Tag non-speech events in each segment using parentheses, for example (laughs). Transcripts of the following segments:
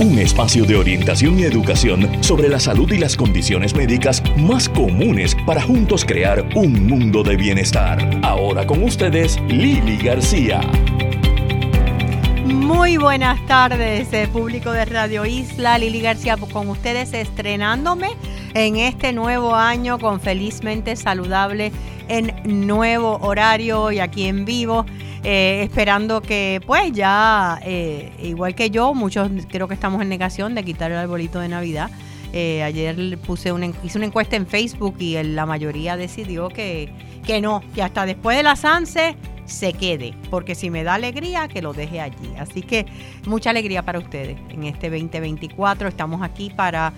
un espacio de orientación y educación sobre la salud y las condiciones médicas más comunes para juntos crear un mundo de bienestar. Ahora con ustedes, Lili García. Muy buenas tardes, eh, público de Radio Isla. Lili García con ustedes estrenándome en este nuevo año con Felizmente Saludable en nuevo horario y aquí en vivo. Eh, esperando que pues ya, eh, igual que yo, muchos creo que estamos en negación de quitar el arbolito de Navidad. Eh, ayer puse una, hice una encuesta en Facebook y la mayoría decidió que, que no, que hasta después de las ANSE se quede, porque si me da alegría, que lo deje allí. Así que mucha alegría para ustedes en este 2024. Estamos aquí para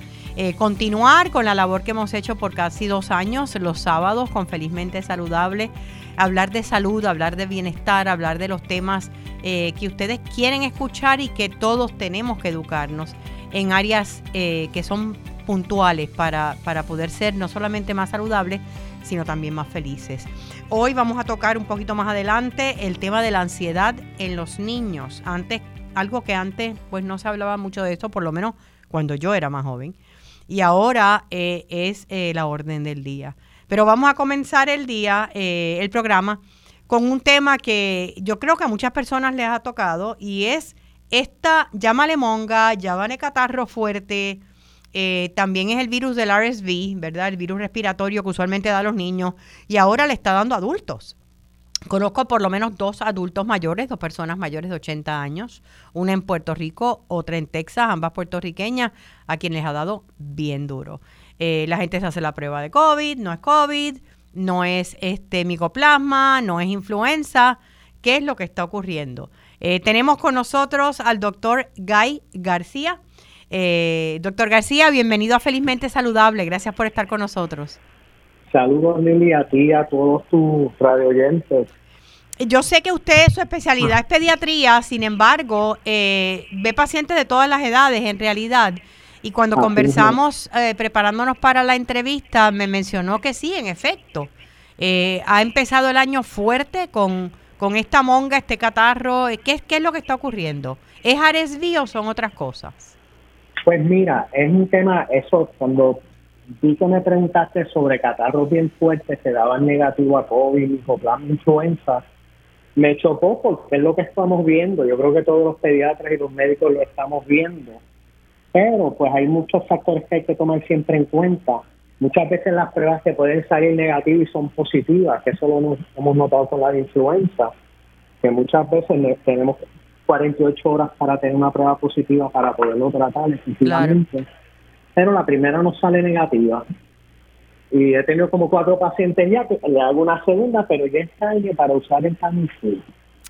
continuar con la labor que hemos hecho por casi dos años, los sábados, con Felizmente Saludable hablar de salud, hablar de bienestar, hablar de los temas eh, que ustedes quieren escuchar y que todos tenemos que educarnos en áreas eh, que son puntuales para, para poder ser no solamente más saludables, sino también más felices. Hoy vamos a tocar un poquito más adelante el tema de la ansiedad en los niños. Antes, algo que antes pues no se hablaba mucho de esto, por lo menos cuando yo era más joven. Y ahora eh, es la orden del día. Pero vamos a comenzar el día, eh, el programa, con un tema que yo creo que a muchas personas les ha tocado y es esta, llámale monga, llámale catarro fuerte, eh, también es el virus del RSV, ¿verdad? El virus respiratorio que usualmente da a los niños y ahora le está dando a adultos. Conozco por lo menos dos adultos mayores, dos personas mayores de 80 años, una en Puerto Rico, otra en Texas, ambas puertorriqueñas, a quienes les ha dado bien duro. Eh, la gente se hace la prueba de COVID, no es COVID, no es este micoplasma, no es influenza. ¿Qué es lo que está ocurriendo? Eh, tenemos con nosotros al doctor Guy García. Eh, doctor García, bienvenido a Felizmente Saludable. Gracias por estar con nosotros. Saludos, Lili, a ti y a todos tus radioyentes. Yo sé que usted, su especialidad es pediatría, sin embargo, ve pacientes de todas las edades en realidad. Y cuando conversamos, eh, preparándonos para la entrevista, me mencionó que sí, en efecto. Eh, ha empezado el año fuerte con, con esta monga, este catarro. Eh, ¿Qué, ¿Qué es lo que está ocurriendo? ¿Es RSV o son otras cosas? Pues mira, es un tema, eso, cuando vi que me preguntaste sobre catarros bien fuertes que daban negativo a COVID, micoplasma, influenza, me chocó porque es lo que estamos viendo. Yo creo que todos los pediatras y los médicos lo estamos viendo pero pues hay muchos factores que hay que tomar siempre en cuenta. Muchas veces las pruebas se pueden salir negativas y son positivas, que eso lo hemos notado con la influenza, que muchas veces tenemos 48 horas para tener una prueba positiva para poderlo tratar efectivamente. Pero la primera no sale negativa. Y he tenido como cuatro pacientes ya que le hago una segunda, pero ya está tarde para usar el Tamiflu.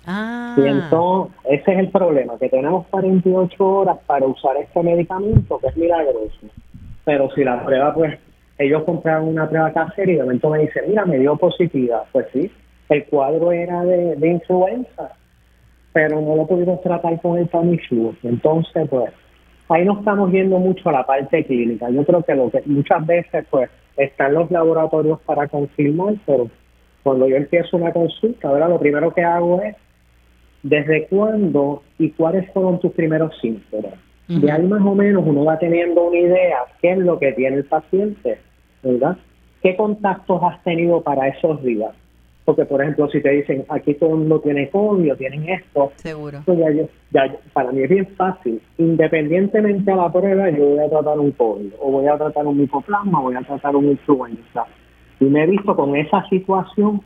Ah. Y entonces, ese es el problema, que tenemos 48 horas para usar este medicamento, que es milagroso. Pero si la prueba, pues, ellos compraron una prueba casera y de momento me dicen, mira, me dio positiva. Pues sí, el cuadro era de, influenza, pero no lo pudimos tratar con el Tamiflu. Entonces, pues, ahí no estamos yendo mucho a la parte clínica. Yo creo que lo que muchas veces, pues, están los laboratorios para confirmar, pero cuando yo empiezo una consulta, ahora lo primero que hago es ¿Desde cuándo y cuáles fueron tus primeros síntomas? De ahí más o menos uno va teniendo una idea qué es lo que tiene el paciente, ¿verdad? ¿Qué contactos has tenido para esos días? Porque, por ejemplo, si te dicen, aquí todo el mundo tiene COVID tienen esto, Seguro. Pues ya, para mí es bien fácil. Independientemente a la prueba, yo voy a tratar un COVID, o voy a tratar un micoplasma, voy a tratar un influenza. Y me he visto con esa situación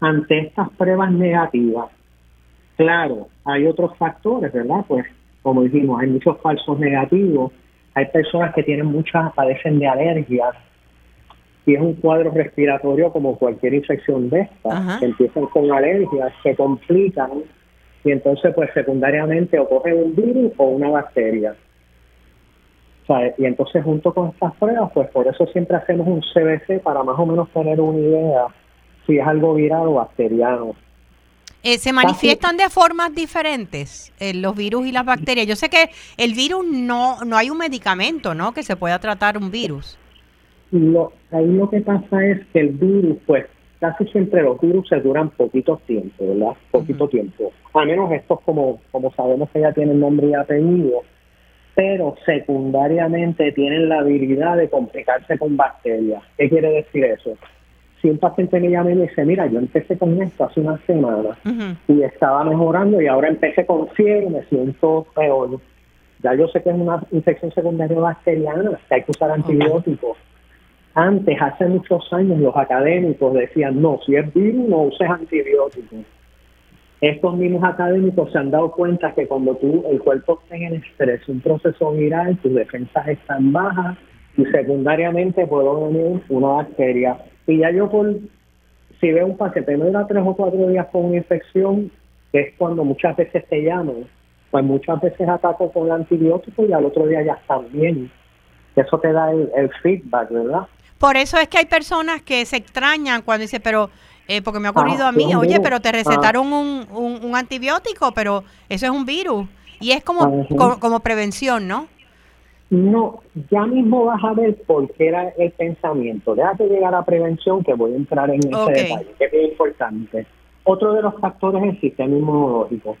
ante estas pruebas negativas Claro, hay otros factores, ¿verdad? Pues como dijimos, hay muchos falsos negativos, hay personas que tienen muchas, padecen de alergias, y es un cuadro respiratorio como cualquier infección de estas, que empiezan con alergias, se complican, y entonces pues secundariamente o cogen un virus o una bacteria. y entonces junto con estas pruebas, pues por eso siempre hacemos un CBC para más o menos tener una idea si es algo viral o bacteriano. Eh, se manifiestan de formas diferentes eh, los virus y las bacterias. Yo sé que el virus no, no hay un medicamento, ¿no? Que se pueda tratar un virus. Lo, ahí lo que pasa es que el virus, pues, casi siempre los virus se duran poquito tiempo, ¿verdad? Poquito tiempo. A menos estos, como, como sabemos que ya tienen nombre y apellido, pero secundariamente tienen la habilidad de complicarse con bacterias. ¿Qué quiere decir eso? Si un paciente me llama y me dice, mira, yo empecé con esto hace una semana y estaba mejorando y ahora empecé con fiebre y me siento peor. Ya yo sé que es una infección secundaria bacteriana, que hay que usar antibióticos. Antes, hace muchos años, los académicos decían, no, si es virus, no uses antibióticos estos mismos académicos se han dado cuenta que cuando tú el cuerpo está en estrés, un proceso viral, tus defensas están bajas y secundariamente puede venir una bacteria. Y ya yo por, si veo un paciente me da tres o cuatro días con una infección, que es cuando muchas veces te llaman, pues muchas veces ataco con el antibiótico y al otro día ya están bien. Eso te da el, el feedback, ¿verdad? Por eso es que hay personas que se extrañan cuando dice, pero eh, porque me ha ocurrido ah, a mí, oye, pero te ah. recetaron un, un, antibiótico, pero eso es un virus. Y es como, como, prevención, ¿no? No, ya mismo vas a ver por qué era el pensamiento. Déjate llegar a prevención, que voy a entrar en ese detalle, que es muy importante. Otro de los factores es el sistema inmunológico.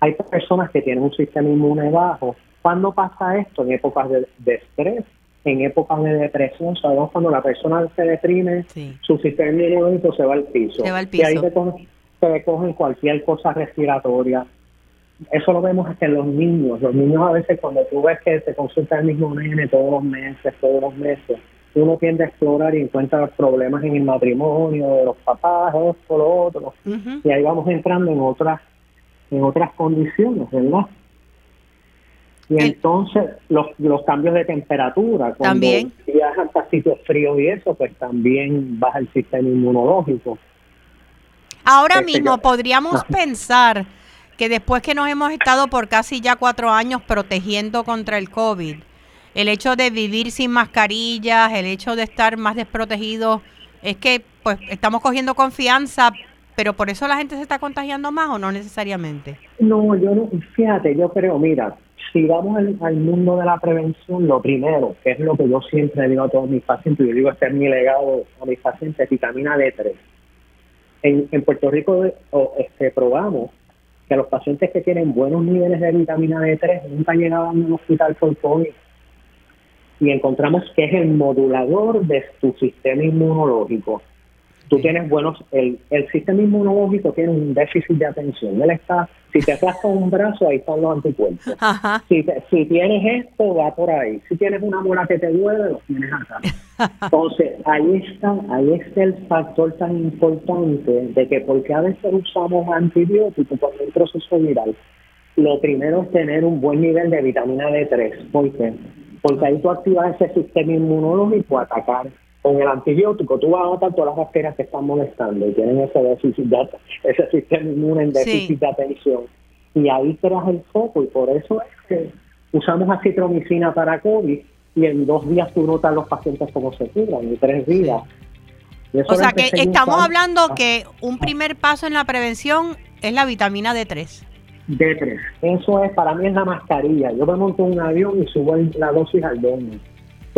Hay personas que tienen un sistema inmune bajo. ¿Cuándo pasa esto? En épocas de estrés, en épocas de depresión, sabemos cuando la persona se deprime, su sistema inmunológico se va al piso. Y ahí se cogen, cualquier cosa respiratoria. Eso lo vemos hasta en los niños. Los niños a veces cuando tú ves que se consulta el mismo nene todos los meses, todos los meses, uno tiende a explorar y encuentra los problemas en el matrimonio de los papás, esto, lo otro. Y ahí vamos entrando en otras en otras condiciones, ¿verdad? Y entonces los, los cambios de temperatura, cuando ¿También? viajan a sitios fríos y eso, pues también baja el sistema inmunológico. Ahora este, mismo podríamos pensar que después que nos hemos estado por casi ya cuatro años protegiendo contra el COVID, el hecho de vivir sin mascarillas, el hecho de estar más desprotegidos, es que pues estamos cogiendo confianza, pero por eso la gente se está contagiando más o no necesariamente. No, yo no, fíjate, yo creo, mira, si vamos al, mundo de la prevención, lo primero, que es lo que yo siempre digo a todos mis pacientes, yo digo, este es mi legado a mis pacientes, vitamina D3. En, en Puerto Rico este, probamos que los pacientes que tienen buenos niveles de vitamina D3 nunca llegaban a un hospital por COVID. Y encontramos que es el modulador de tu sistema inmunológico tú tienes buenos, el, el sistema inmunológico tiene un déficit de atención. Él está, si te aplasta un brazo, ahí están los anticuerpos. Si, si tienes esto, va por ahí. Si tienes una mola que te duele, lo tienes acá. (laughs) Entonces, ahí está, ahí está el factor tan importante de que porque a veces usamos antibióticos por un proceso viral, lo primero es tener un buen nivel de vitamina D3. ¿Por qué? Porque ahí tú activas ese sistema inmunológico a atacar con el antibiótico tú vas a matar todas las bacterias que están molestando y tienen ese déficit de, ese sistema inmune en déficit de atención. Y ahí creas el foco y por eso es que usamos acitromicina para COVID y en dos días tú notas los pacientes cómo se curan, y tres días. o sea que estamos hablando que un primer paso en la prevención es la vitamina D3. D3. Eso es, para mí es la mascarilla. Yo me monto un avión y subo la dosis al domo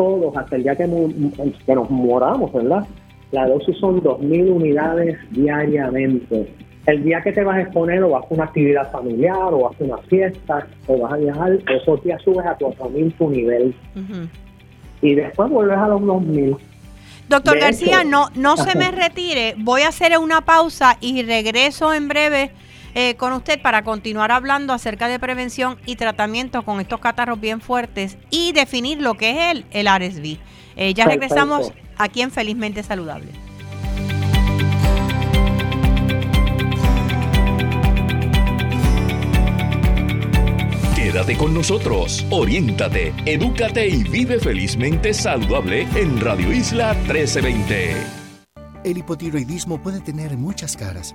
todos hasta el día que, nos moramos, ¿verdad? La dosis son 2.000 unidades diariamente. El día que te vas a exponer o vas a una actividad familiar o vas a una fiesta o vas a viajar, esos días subes a 4.000 tu nivel. Y después vuelves a los 2.000. Doctor García, no, no se me retire. Voy a hacer una pausa y regreso en breve eh, con usted para continuar hablando acerca de prevención y tratamiento con estos catarros bien fuertes y definir lo que es el, el RSV. Eh, ya regresamos aquí en Felizmente Saludable. Quédate con nosotros, oriéntate, edúcate y vive felizmente saludable en Radio Isla 1320. El hipotiroidismo puede tener muchas caras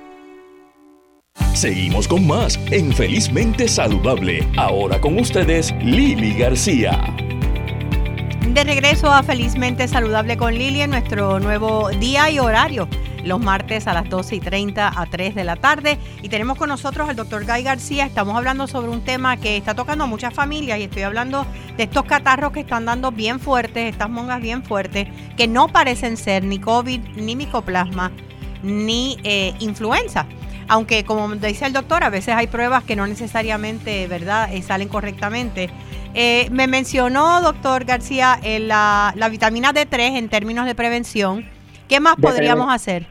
Seguimos con más en Felizmente Saludable. Ahora con ustedes, Lili García. de regreso a Felizmente Saludable con Lili en nuestro nuevo día y horario, los martes a las 12 y 30 a 3 de la tarde. Y tenemos con nosotros al doctor Guy García. Estamos hablando sobre un tema que está tocando a muchas familias y estoy hablando de estos catarros que están dando bien fuertes, estas mongas bien fuertes, que no parecen ser ni COVID, ni micoplasma, ni eh, influenza aunque como dice el doctor, a veces hay pruebas que no necesariamente, ¿verdad?, eh, salen correctamente. Eh, me mencionó, doctor García, eh, la, vitamina D3 en términos de prevención. ¿Qué más podríamos hacer?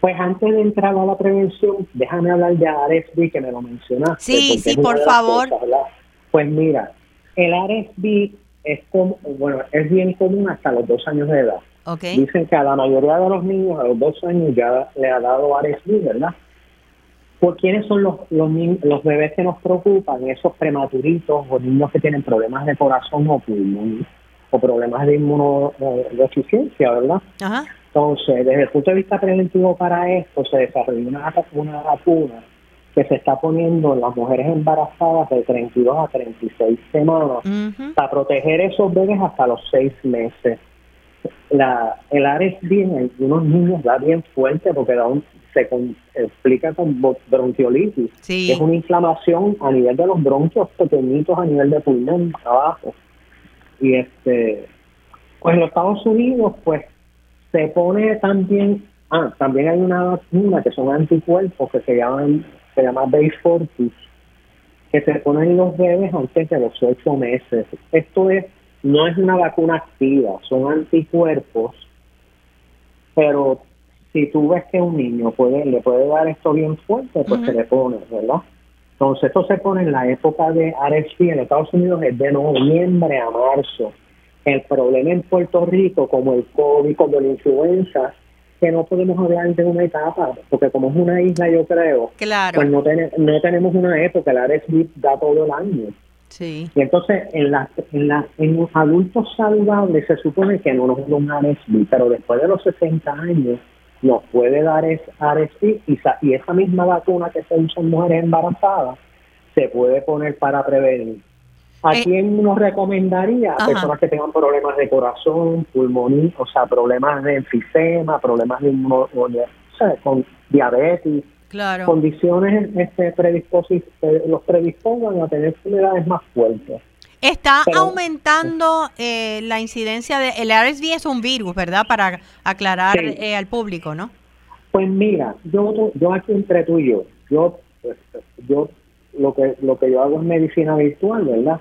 Pues antes de entrar a la prevención, déjame hablar de RSV que me lo mencionaste. Sí, sí, por favor. pues mira, el RSV es como, bueno, es bien común hasta los dos años de edad. Dicen que a la mayoría de los niños a los dos años ya le ha dado RSV, ¿verdad? ¿Por quiénes son los, los, los bebés que nos preocupan? Esos prematuritos o niños que tienen problemas de corazón o pulmón o problemas de inmunodeficiencia, ¿verdad? Ajá. Entonces, desde el punto de vista preventivo para esto, se desarrolló una, una vacuna que se está poniendo en las mujeres embarazadas de 32 a 36 semanas para proteger esos bebés hasta los 6 meses. La, el RSV en algunos niños da bien fuerte porque da un, se explica con bronquiolitis, es una inflamación a nivel de los bronquios pequeñitos a nivel de pulmón abajo. Y este, pues en los Estados Unidos, pues se pone también, ah, también hay una vacuna que son anticuerpos que se llaman, se llama Base Fortis, que se ponen los bebés antes de los ocho meses. Esto es, no es una vacuna activa, son anticuerpos, pero si tú ves que un niño puede le puede dar esto bien fuerte, pues se le pone, ¿verdad? Entonces, esto se pone en la época de RSV en Estados Unidos es de noviembre a marzo. El problema en Puerto Rico, como el COVID, como la influenza, que no podemos hablar de una etapa, porque como es una isla, yo creo, pues no, no tenemos una época, el RSV da todo el año. Sí. Y entonces, en, la, en, la, en los adultos saludables se supone que no nos da un RSV, pero después de los 60 años, nos puede dar es RSV y, y esa misma vacuna que se usa en mujeres embarazadas se puede poner para prevenir. ¿A eh, quién nos recomendaría? A personas que tengan problemas de corazón, pulmonía, o sea, problemas de enfisema, problemas de o sea, con diabetes, claro. condiciones este, los predispongan a tener enfermedades más fuertes. Está aumentando eh, la incidencia de... El RSV es un virus, ¿verdad? Para aclarar eh, al público, ¿no? Pues mira, yo, yo aquí entre tú y yo, yo, yo lo que lo que yo hago es medicina virtual, ¿verdad?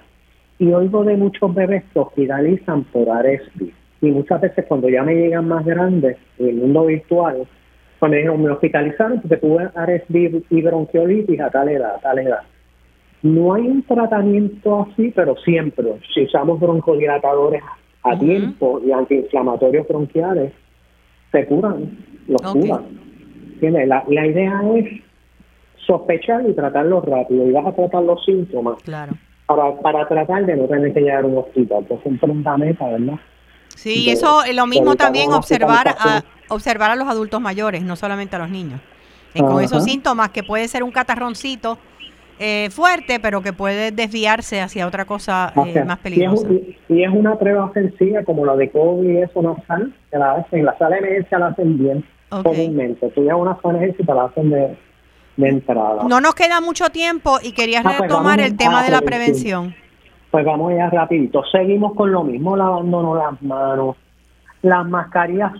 Y oigo de muchos bebés que hospitalizan por RSV. Y muchas veces cuando ya me llegan más grandes en el mundo virtual, cuando me me hospitalizaron porque tuve RSV y bronquiolitis a tal edad, a tal edad. No hay un tratamiento así, pero siempre, si usamos broncodilatadores a tiempo y antiinflamatorios bronquiales, se curan, los curan. La, la idea es sospechar y tratarlo rápido y vas a tratar los síntomas claro. para, para tratar de no tener que llegar a un hospital, que es un meta, ¿verdad? Sí, eso es lo mismo también observar a, observar a los adultos mayores, no solamente a los niños. Y con esos síntomas que puede ser un catarroncito eh, fuerte, pero que puede desviarse hacia otra cosa eh, más peligrosa. Y es, una prueba sencilla como la de COVID y eso no sale, que la hacen, la sala de emergencia la hacen bien comúnmente. Tú llevas una sala de emergencia y te la hacen de, entrada. No nos queda mucho tiempo y quería ah, pues retomar el tema de la prevención. Pues vamos ya rapidito. Seguimos con lo mismo, lavándonos las manos. Las mascarillas,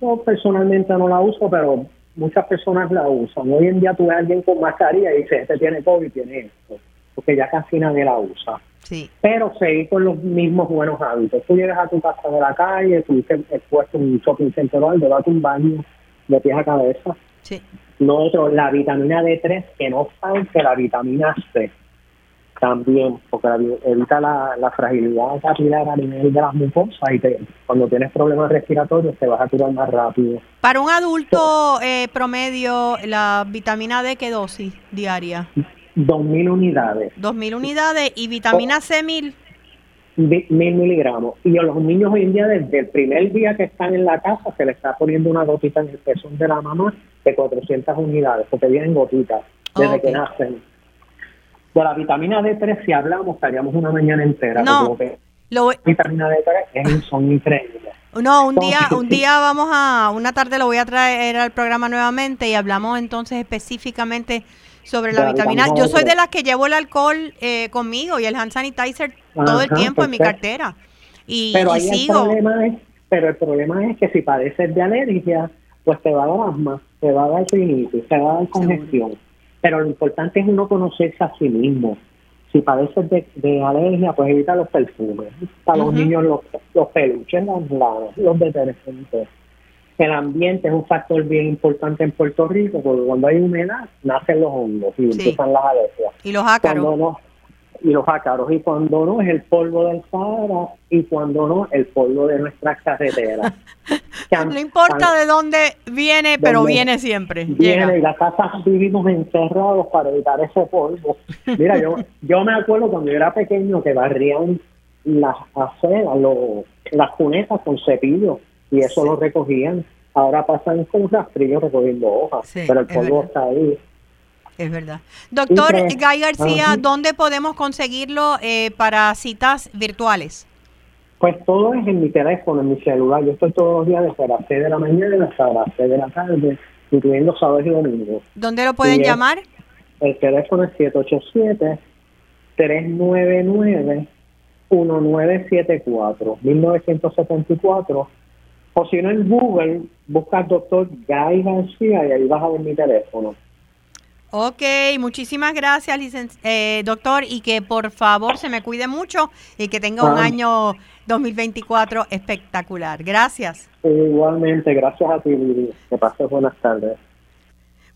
yo personalmente no la uso, pero muchas personas la usan. Hoy en día tú ves a alguien con mascarilla y dice, este tiene COVID, tiene esto, porque ya casi nadie la usa. Sí. Pero seguir con los mismos buenos hábitos. Tú llegas a tu casa de la calle, tú expuesto en un shopping center o algo, vas un baño de pies a cabeza. Sí. Lo otro, la vitamina D3, que no que la vitamina C también, porque evita la, la, fragilidad capilar a nivel de las mucosas y te, cuando tienes problemas respiratorios te vas a curar más rápido. Para un adulto eh, promedio, ¿la vitamina D qué dosis diaria? 2.000 unidades. 2.000 unidades y vitamina C 1.000. Mil miligramos. Y a los niños hoy en día, desde el primer día que están en la casa, se les está poniendo una gotita en el pezón de la mamá de 400 unidades, porque vienen gotitas desde que nacen. De la vitamina D3, si hablamos, estaríamos una mañana entera. No, Lo... Vitamina D3 son increíbles. No, un día, (laughs) un día vamos a, una tarde lo voy a traer al programa nuevamente y hablamos entonces específicamente sobre la, vitamina. Yo soy de las que llevo el alcohol eh, conmigo y el hand sanitizer todo el tiempo en mi cartera. Y, pero sigo. El problema es, pero el problema es que si padeces de alergia, pues te va a dar asma, te va a dar rinitis, te va a dar congestión. Pero lo importante es uno conocerse a sí mismo. Si padeces de, alergia, pues evita los perfumes. Para los niños, los, los peluches, los, los detergentes el ambiente es un factor bien importante en Puerto Rico, porque cuando hay humedad nacen los hongos y empiezan las alergias. Y los ácaros. No, y los ácaros. Y cuando no, es el polvo del Sahara y cuando no, el polvo de nuestras carreteras. (laughs) no importa de dónde viene, pero viene siempre. Viene y las casas vivimos encerrados para evitar ese polvo. Mira, yo, (laughs) yo me acuerdo cuando yo era pequeño que barrían las aceras, las cunetas con cepillo y eso lo recogían. Ahora pasan con rastrillo recogiendo hojas, pero el polvo está ahí. Es verdad. Doctor Guy García, ¿dónde podemos conseguirlo eh, para citas virtuales? Pues todo es en mi teléfono, en mi celular. Yo estoy todos los días desde las 6 de la mañana hasta las 6 de la tarde, incluyendo sábados y domingos. ¿Dónde lo pueden llamar? el teléfono es 787 399 1974 1974 o si no en Google, busca al doctor Guy García y ahí vas a ver mi teléfono. Ok, muchísimas gracias, eh, doctor, y que por favor se me cuide mucho y que tenga un ah. año 2024 espectacular. Gracias. Igualmente, gracias a ti, Que pases buenas tardes.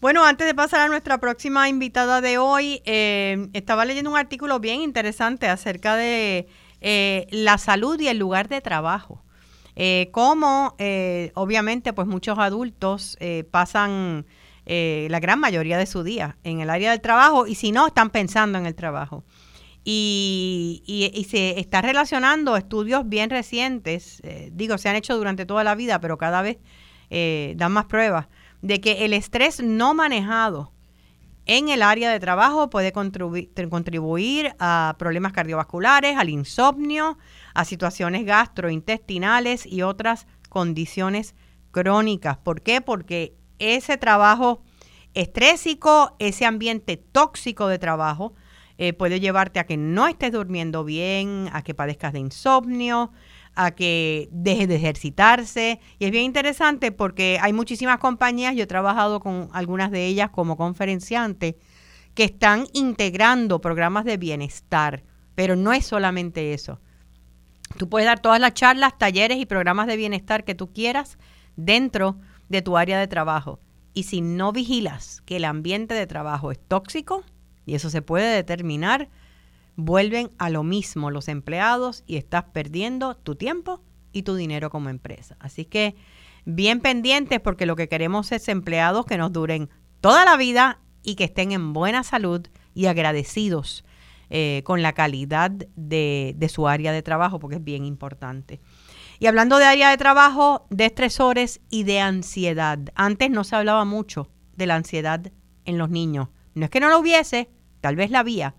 Bueno, antes de pasar a nuestra próxima invitada de hoy, eh, estaba leyendo un artículo bien interesante acerca de eh, la salud y el lugar de trabajo. Eh, como eh, obviamente pues muchos adultos eh, pasan eh, la gran mayoría de su día en el área del trabajo y si no están pensando en el trabajo. Y, se está relacionando estudios bien recientes, digo, se han hecho durante toda la vida, pero cada vez dan más pruebas de que el estrés no manejado en el área de trabajo puede contribuir a problemas cardiovasculares, al insomnio, a situaciones gastrointestinales y otras condiciones crónicas. ¿Por qué? Porque ese trabajo estrésico, ese ambiente tóxico de trabajo, eh, puede llevarte a que no estés durmiendo bien, a que padezcas de insomnio, a que dejes de ejercitarse. Y es bien interesante porque hay muchísimas compañías, yo he trabajado con algunas de ellas como conferenciante, que están integrando programas de bienestar, pero no es solamente eso. Tú puedes dar todas las charlas, talleres y programas de bienestar que tú quieras dentro de tu área de trabajo. Y si no vigilas que el ambiente de trabajo es tóxico, y eso se puede determinar, vuelven a lo mismo los empleados y estás perdiendo tu tiempo y tu dinero como empresa. Así que bien pendientes porque lo que queremos es empleados que nos duren toda la vida y que estén en buena salud y agradecidos eh, con la calidad de, de su área de trabajo, porque es bien importante. Y hablando de área de trabajo, de estresores y de ansiedad. Antes no se hablaba mucho de la ansiedad en los niños. No es que no lo hubiese, tal vez la había,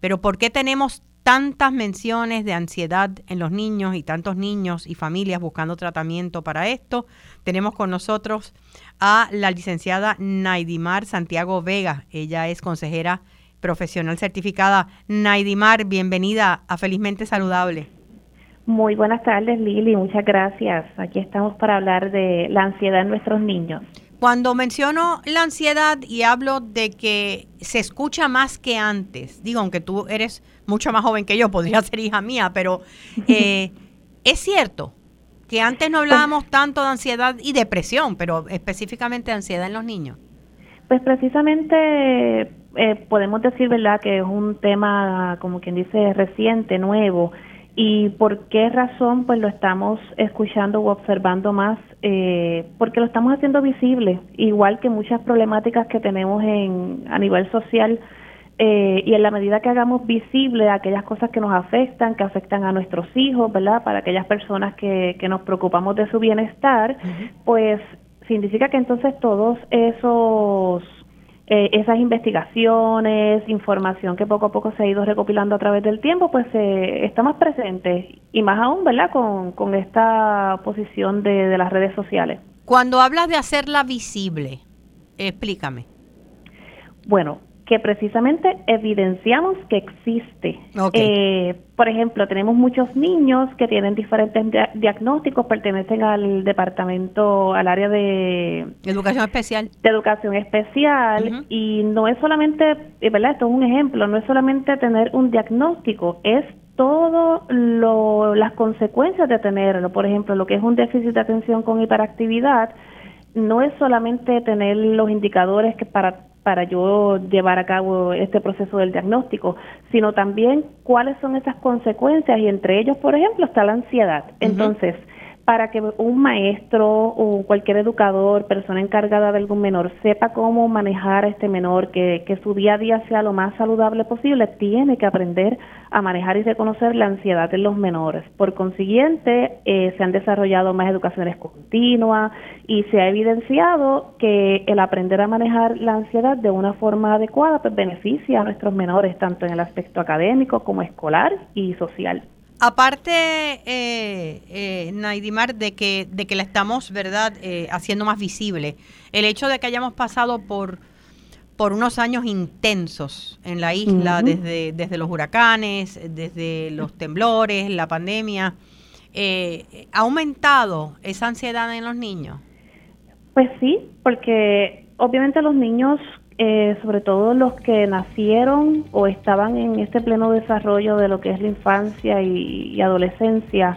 pero ¿por qué tenemos tantas menciones de ansiedad en los niños y tantos niños y familias buscando tratamiento para esto? Tenemos con nosotros a la licenciada Naidimar Santiago Vega. Ella es consejera profesional certificada. Naidimar, bienvenida a Felizmente Saludable. Muy buenas tardes, Lili. Muchas gracias. Aquí estamos para hablar de la ansiedad en nuestros niños. Cuando menciono la ansiedad y hablo de que se escucha más que antes, digo, aunque tú eres mucho más joven que yo, podría (laughs) ser hija mía, pero eh, (laughs) es cierto que antes no hablábamos tanto de ansiedad y depresión, pero específicamente de ansiedad en los niños. Pues precisamente eh, podemos decir, ¿verdad?, que es un tema, como quien dice, reciente, nuevo ¿Y por qué razón? Pues lo estamos escuchando o observando más, eh, porque lo estamos haciendo visible, igual que muchas problemáticas que tenemos en, a nivel social, eh, y en la medida que hagamos visible aquellas cosas que nos afectan, que afectan a nuestros hijos, ¿verdad? Para aquellas personas que, que nos preocupamos de su bienestar, pues significa que entonces todos esos eh, esas investigaciones, información que poco a poco se ha ido recopilando a través del tiempo, pues eh, está más presente y más aún, ¿verdad? Con, con esta posición de, de las redes sociales. Cuando hablas de hacerla visible, explícame. Bueno, que precisamente evidenciamos que existe. Eh, por ejemplo, tenemos muchos niños que tienen diferentes diagnósticos, pertenecen al departamento, al área de educación especial. De educación especial y no es solamente, ¿verdad? Esto es un ejemplo, no es solamente tener un diagnóstico, es todo las consecuencias de tenerlo. Por ejemplo, lo que es un déficit de atención con hiperactividad, no es solamente tener los indicadores que para para yo llevar a cabo este proceso del diagnóstico, sino también cuáles son esas consecuencias y entre ellos, por ejemplo, está la ansiedad. Entonces, para que un maestro o cualquier educador, persona encargada de algún menor, sepa cómo manejar a este menor, que, su día a día sea lo más saludable posible, tiene que aprender a manejar y reconocer la ansiedad en los menores. Por consiguiente, eh, se han desarrollado más educaciones continuas y se ha evidenciado que el aprender a manejar la ansiedad de una forma adecuada pues, beneficia a nuestros menores, tanto en el aspecto académico como escolar y social. Aparte, eh, eh, Naidimar, de que, de que la estamos, ¿verdad?, eh, haciendo más visible, el hecho de que hayamos pasado por, por unos años intensos en la isla, desde, desde los huracanes, desde los temblores, la pandemia, eh, ¿ha aumentado esa ansiedad en los niños? Pues sí, porque obviamente los niños eh, sobre todo los que nacieron o estaban en este pleno desarrollo de lo que es la infancia y, adolescencia,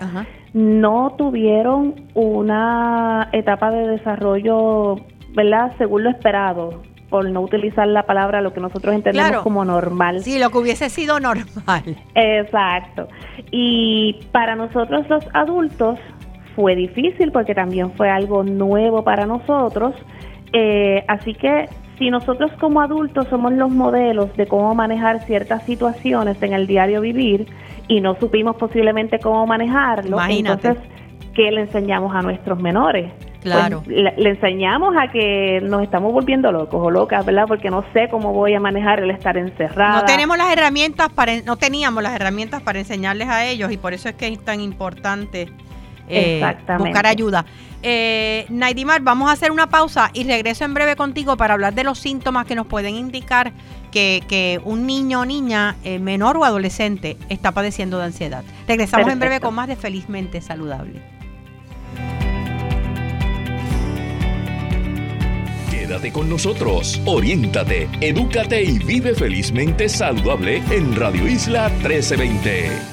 no tuvieron una etapa de desarrollo, ¿verdad? Según lo esperado, por no utilizar la palabra lo que nosotros entendemos como normal. Sí, lo que hubiese sido normal. Exacto. Y para nosotros los adultos fue difícil porque también fue algo nuevo para nosotros. Eh, así que si nosotros como adultos somos los modelos de cómo manejar ciertas situaciones en el diario vivir y no supimos posiblemente cómo manejarlo, entonces, ¿qué le enseñamos a nuestros menores? Pues, claro. le, enseñamos a que nos estamos volviendo locos o locas, ¿verdad? Porque no sé cómo voy a manejar el estar encerrado. No tenemos las herramientas para, no teníamos las herramientas para enseñarles a ellos y por eso es que es tan importante eh, buscar ayuda. Eh, Naidimar, vamos a hacer una pausa y regreso en breve contigo para hablar de los síntomas que nos pueden indicar que, un niño o niña, eh, menor o adolescente, está padeciendo de ansiedad. Regresamos en breve con más de Felizmente Saludable. Quédate con nosotros, oriéntate, edúcate y vive felizmente saludable en Radio Isla 1320.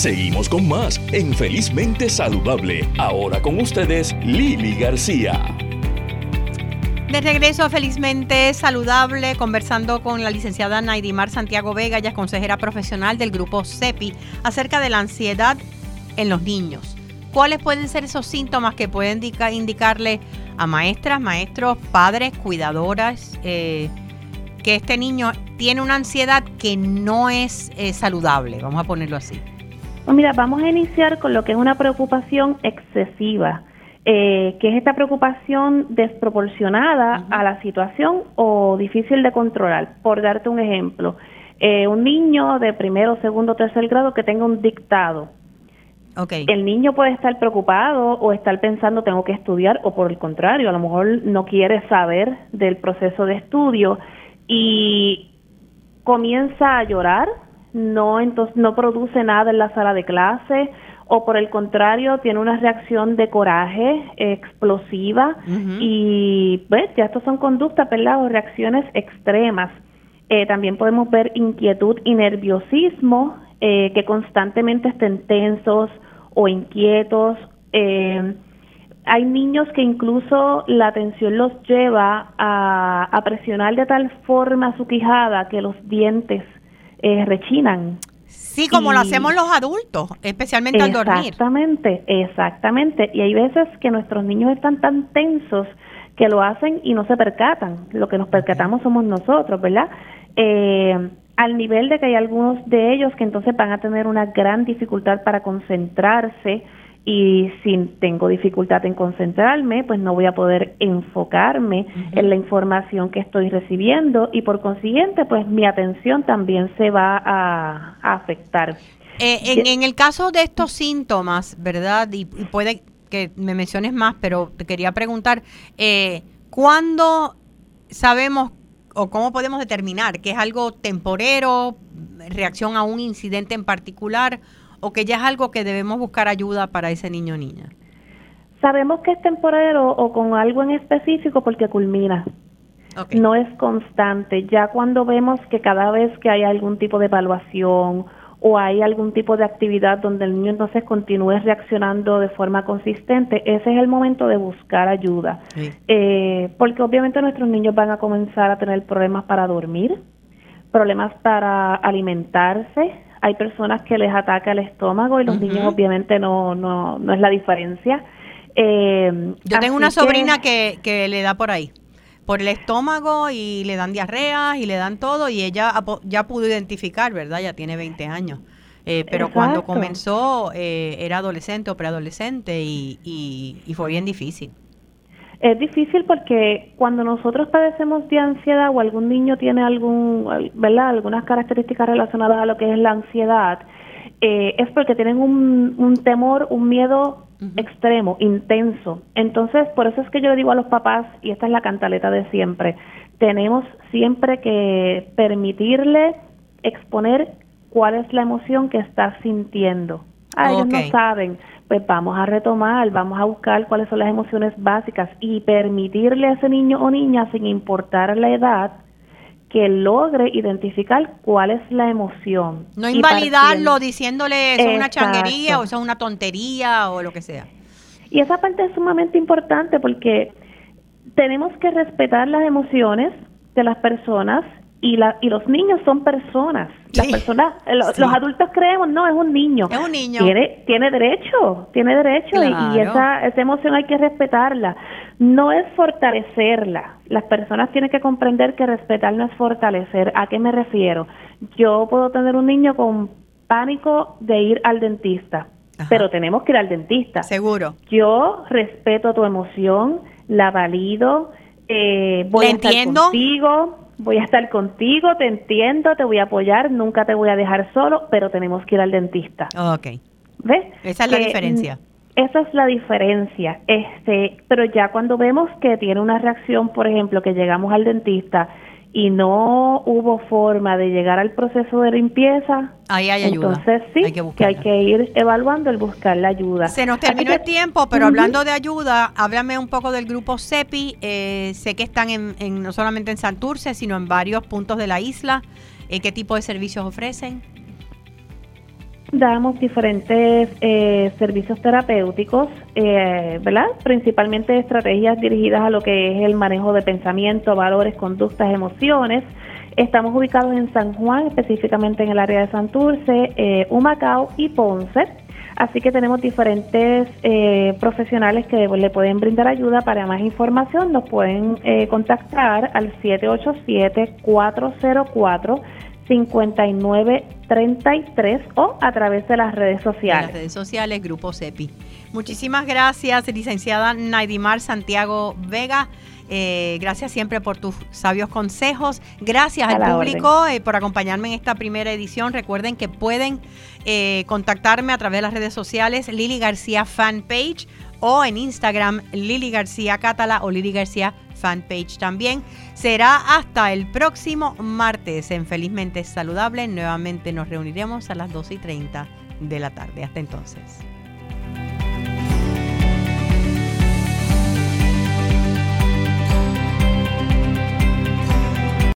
Seguimos con más en Felizmente Saludable. Ahora con ustedes, Lili García. De regreso a Felizmente Saludable, conversando con la licenciada Naidimar Santiago Vega, ella es consejera profesional del grupo CEPI, acerca de la ansiedad en los niños. ¿Cuáles pueden ser esos síntomas que pueden indicarle a maestras, maestros, padres, cuidadoras, eh, que este niño tiene una ansiedad que no es eh, saludable? Vamos a ponerlo así. Pues mira, vamos a iniciar con lo que es una preocupación excesiva, eh, que es esta preocupación desproporcionada a la situación o difícil de controlar. Por darte un ejemplo, eh, un niño de primero, segundo, tercer grado que tenga un dictado. Okay. El niño puede estar preocupado o estar pensando tengo que estudiar o por el contrario, a lo mejor no quiere saber del proceso de estudio y comienza a llorar no entonces no produce nada en la sala de clase o por el contrario tiene una reacción de coraje explosiva y pues ya estos son conductas ¿verdad? o reacciones extremas. Eh, también podemos ver inquietud y nerviosismo eh, que constantemente estén tensos o inquietos. Eh, hay niños que incluso la atención los lleva a, presionar de tal forma su quijada que los dientes eh, rechinan. Sí, como lo hacemos los adultos, especialmente al dormir. Exactamente, exactamente. Y hay veces que nuestros niños están tan tensos que lo hacen y no se percatan. Lo que nos percatamos somos nosotros, ¿verdad? Eh, al nivel de que hay algunos de ellos que entonces van a tener una gran dificultad para concentrarse y si tengo dificultad en concentrarme, pues no voy a poder enfocarme en la información que estoy recibiendo y por consiguiente, pues mi atención también se va a, afectar. Eh, en, el caso de estos síntomas, ¿verdad? Y, puede que me menciones más, pero te quería preguntar, eh, ¿cuándo sabemos o cómo podemos determinar que es algo temporero, reacción a un incidente en particular, o que ya es algo que debemos buscar ayuda para ese niño o niña? Sabemos que es temporero o con algo en específico porque culmina. No es constante. Ya cuando vemos que cada vez que hay algún tipo de evaluación o hay algún tipo de actividad donde el niño entonces continúe reaccionando de forma consistente, ese es el momento de buscar ayuda. Eh, porque obviamente nuestros niños van a comenzar a tener problemas para dormir, problemas para alimentarse, hay personas que les ataca el estómago y los niños obviamente no, no, no es la diferencia. Eh, Yo tengo una sobrina que, que, le da por ahí, por el estómago y le dan diarreas y le dan todo y ella ya pudo identificar, ¿verdad? Ya tiene 20 años. Eh, pero cuando comenzó eh, era adolescente o preadolescente y, y, y fue bien difícil. Es difícil porque cuando nosotros padecemos de ansiedad o algún niño tiene algún, ¿verdad? algunas características relacionadas a lo que es la ansiedad, eh, es porque tienen un, un temor, un miedo extremo, intenso. Entonces, por eso es que yo le digo a los papás, y esta es la cantaleta de siempre, tenemos siempre que permitirle exponer cuál es la emoción que está sintiendo. Ah, ellos no saben, pues vamos a retomar, vamos a buscar cuáles son las emociones básicas y permitirle a ese niño o niña, sin importar la edad, que logre identificar cuál es la emoción. No invalidarlo diciéndole eso es una changuería o eso es una tontería o lo que sea. Y esa parte es sumamente importante porque tenemos que respetar las emociones de las personas y, la, y los niños son personas. Las personas, eh, los, adultos creemos, no, es un niño. Es un niño. Tiene, tiene derecho, tiene derecho y, esa, esa emoción hay que respetarla. No es fortalecerla. Las personas tienen que comprender que respetar no es fortalecer. ¿A qué me refiero? Yo puedo tener un niño con pánico de ir al dentista, pero tenemos que ir al dentista. Seguro. Yo respeto tu emoción, la valido, eh, voy a estar contigo voy a estar contigo, te entiendo, te voy a apoyar, nunca te voy a dejar solo, pero tenemos que ir al dentista. Ok. ¿Ves? Esa es la diferencia. Esa es la diferencia. Este, pero ya cuando vemos que tiene una reacción, por ejemplo, que llegamos al dentista y no hubo forma de llegar al proceso de limpieza, ahí hay ayuda. Entonces sí, hay que, hay que, ir evaluando el buscar la ayuda. Se nos terminó el tiempo, pero hablando de ayuda, háblame un poco del grupo CEPI. Eh, sé que están en, no solamente en Santurce, sino en varios puntos de la isla. Eh, ¿Qué tipo de servicios ofrecen? Damos diferentes eh, servicios terapéuticos, eh, ¿verdad? Principalmente estrategias dirigidas a lo que es el manejo de pensamiento, valores, conductas, emociones. Estamos ubicados en San Juan, específicamente en el área de Santurce, eh, Humacao y Ponce. Así que tenemos diferentes eh, profesionales que le pueden brindar ayuda. Para más información nos pueden contactar al 787 404 5933 o a través de las redes sociales. las redes sociales, Grupo CEPI. Muchísimas gracias, licenciada Naidimar Santiago Vega. Eh, gracias siempre por tus sabios consejos. Gracias al público eh, por acompañarme en esta primera edición. Recuerden que pueden eh, contactarme a través de las redes sociales Lili García Fanpage o en Instagram Lili García Catala o Lili García fanpage también. Será hasta el próximo martes en Felizmente Saludable. Nuevamente nos reuniremos a las 2 y 30 de la tarde. Hasta entonces.